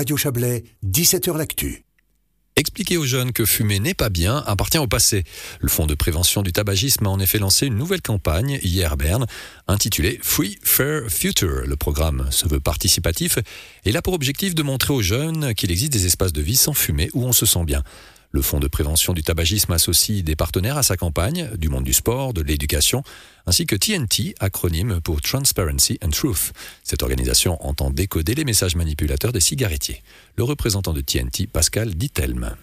Radio Chablais, 17h L'Actu. Expliquer aux jeunes que fumer n'est pas bien appartient au passé. Le Fonds de prévention du tabagisme a en effet lancé une nouvelle campagne hier à Berne, intitulée Free Fair Future. Le programme se veut participatif et a pour objectif de montrer aux jeunes qu'il existe des espaces de vie sans fumer où on se sent bien. Le Fonds de prévention du tabagisme associe des partenaires à sa campagne, du monde du sport, de l'éducation, ainsi que TNT, acronyme pour Transparency and Truth. Cette organisation entend décoder les messages manipulateurs des cigarettiers. Le représentant de TNT, Pascal Dittelme.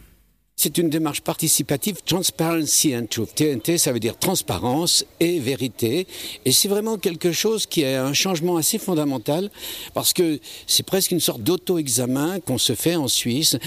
C'est une démarche participative, Transparency and Truth. TNT, ça veut dire transparence et vérité. Et c'est vraiment quelque chose qui est un changement assez fondamental parce que c'est presque une sorte d'auto-examen qu'on se fait en Suisse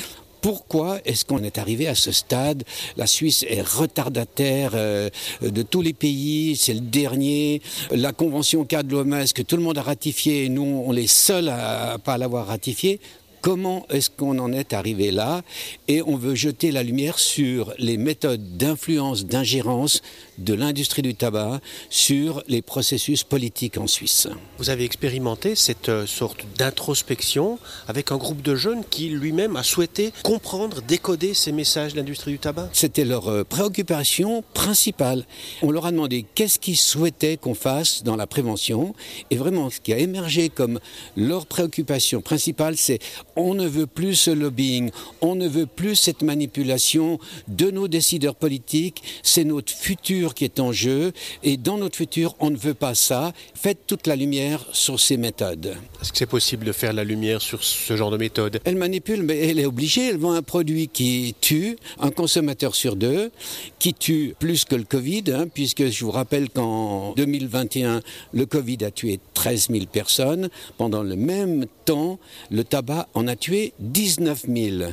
pourquoi est-ce qu'on est arrivé à ce stade? La Suisse est retardataire euh, de tous les pays, c'est le dernier. La convention cadre l'OMS que tout le monde a ratifiée, nous on est seuls à pas l'avoir ratifiée. Comment est-ce qu'on en est arrivé là? Et on veut jeter la lumière sur les méthodes d'influence, d'ingérence de l'industrie du tabac sur les processus politiques en Suisse. Vous avez expérimenté cette euh, sorte d'introspection avec un groupe de jeunes qui lui-même a souhaité comprendre, décoder ces messages de l'industrie du tabac? C'était leur euh, préoccupation principale. On leur a demandé qu'est-ce qu'ils souhaitaient qu'on fasse dans la prévention et vraiment ce qui a émergé comme leur préoccupation principale c'est on ne veut plus ce lobbying, on ne veut plus cette manipulation de nos décideurs politiques, c'est notre futur qui est en jeu et dans notre futur, on ne veut pas ça. Faites toute la lumière sur ces méthodes. Est-ce que c'est possible de faire la lumière sur ce genre de méthode? Elle manipule, mais elle est obligée. Elle vend un produit qui tue un consommateur sur deux, qui tue plus que le Covid, hein, puisque je vous rappelle qu'en 2021, le Covid a tué 13 000 personnes. Pendant le même temps, le tabac en a tué 19 000.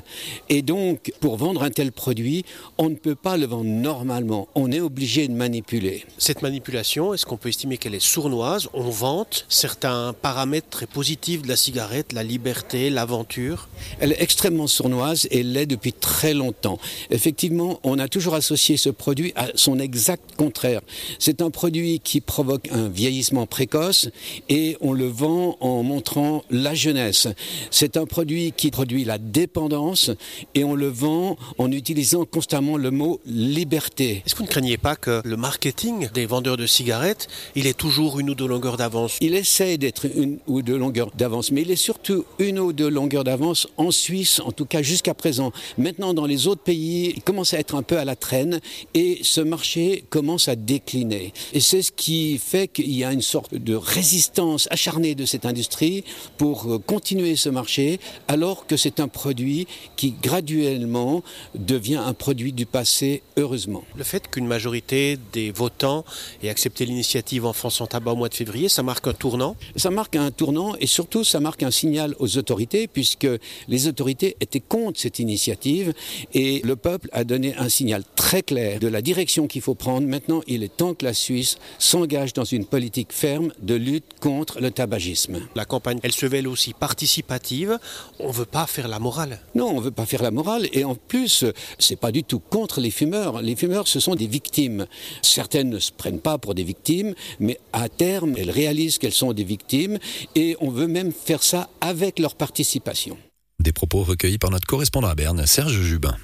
Et donc, pour vendre un tel produit, on ne peut pas le vendre normalement. On est obligé de manipuler. Cette manipulation, est-ce qu'on peut estimer qu'elle est sournoise? On vante certains paramètres très positifs de la cigarette, la liberté, l'aventure? Elle est extrêmement sournoise et l'est depuis très longtemps. Effectivement, on a toujours associé ce produit à son exact contraire. C'est un produit qui provoque un vieillissement précoce et on le vend en montrant la jeunesse. C'est un produit qui produit la dépendance et on le vend en utilisant constamment le mot liberté. Est-ce que vous ne craignez pas que le marketing des vendeurs de cigarettes, il est toujours une ou deux longueurs d'avance Il essaie d'être une ou deux longueurs d'avance, mais il est surtout une ou deux longueurs d'avance en Suisse, en tout cas jusqu'à présent. Maintenant, dans les autres pays, il commence à être un peu à la traîne et ce marché commence à décliner. Et c'est ce qui fait qu'il y a une sorte de résistance acharnée de cette industrie pour euh, continuer ce marché, alors que c'est un produit qui graduellement devient un produit du passé, heureusement. Le fait qu'une majorité des votants ait accepté l'initiative en France en tabac au mois de février, ça marque un tournant Ça marque un tournant et surtout ça marque un signal aux autorités puisque les autorités étaient contre cette initiative et le peuple a donné un signal très clair de la direction qu'il faut prendre. Maintenant, il est temps que la Suisse s'engage dans une politique ferme de lutte contre le tabagisme. La campagne, elle se veut aussi participative. On ne veut pas faire la morale. Non, on ne veut pas faire la morale et en plus, c'est pas du tout contre les fumeurs. Les fumeurs, ce sont des victimes. Certaines ne se prennent pas pour des victimes, mais à terme, elles réalisent qu'elles sont des victimes et on veut même faire ça avec leur participation. Des propos recueillis par notre correspondant à Berne, Serge Jubin.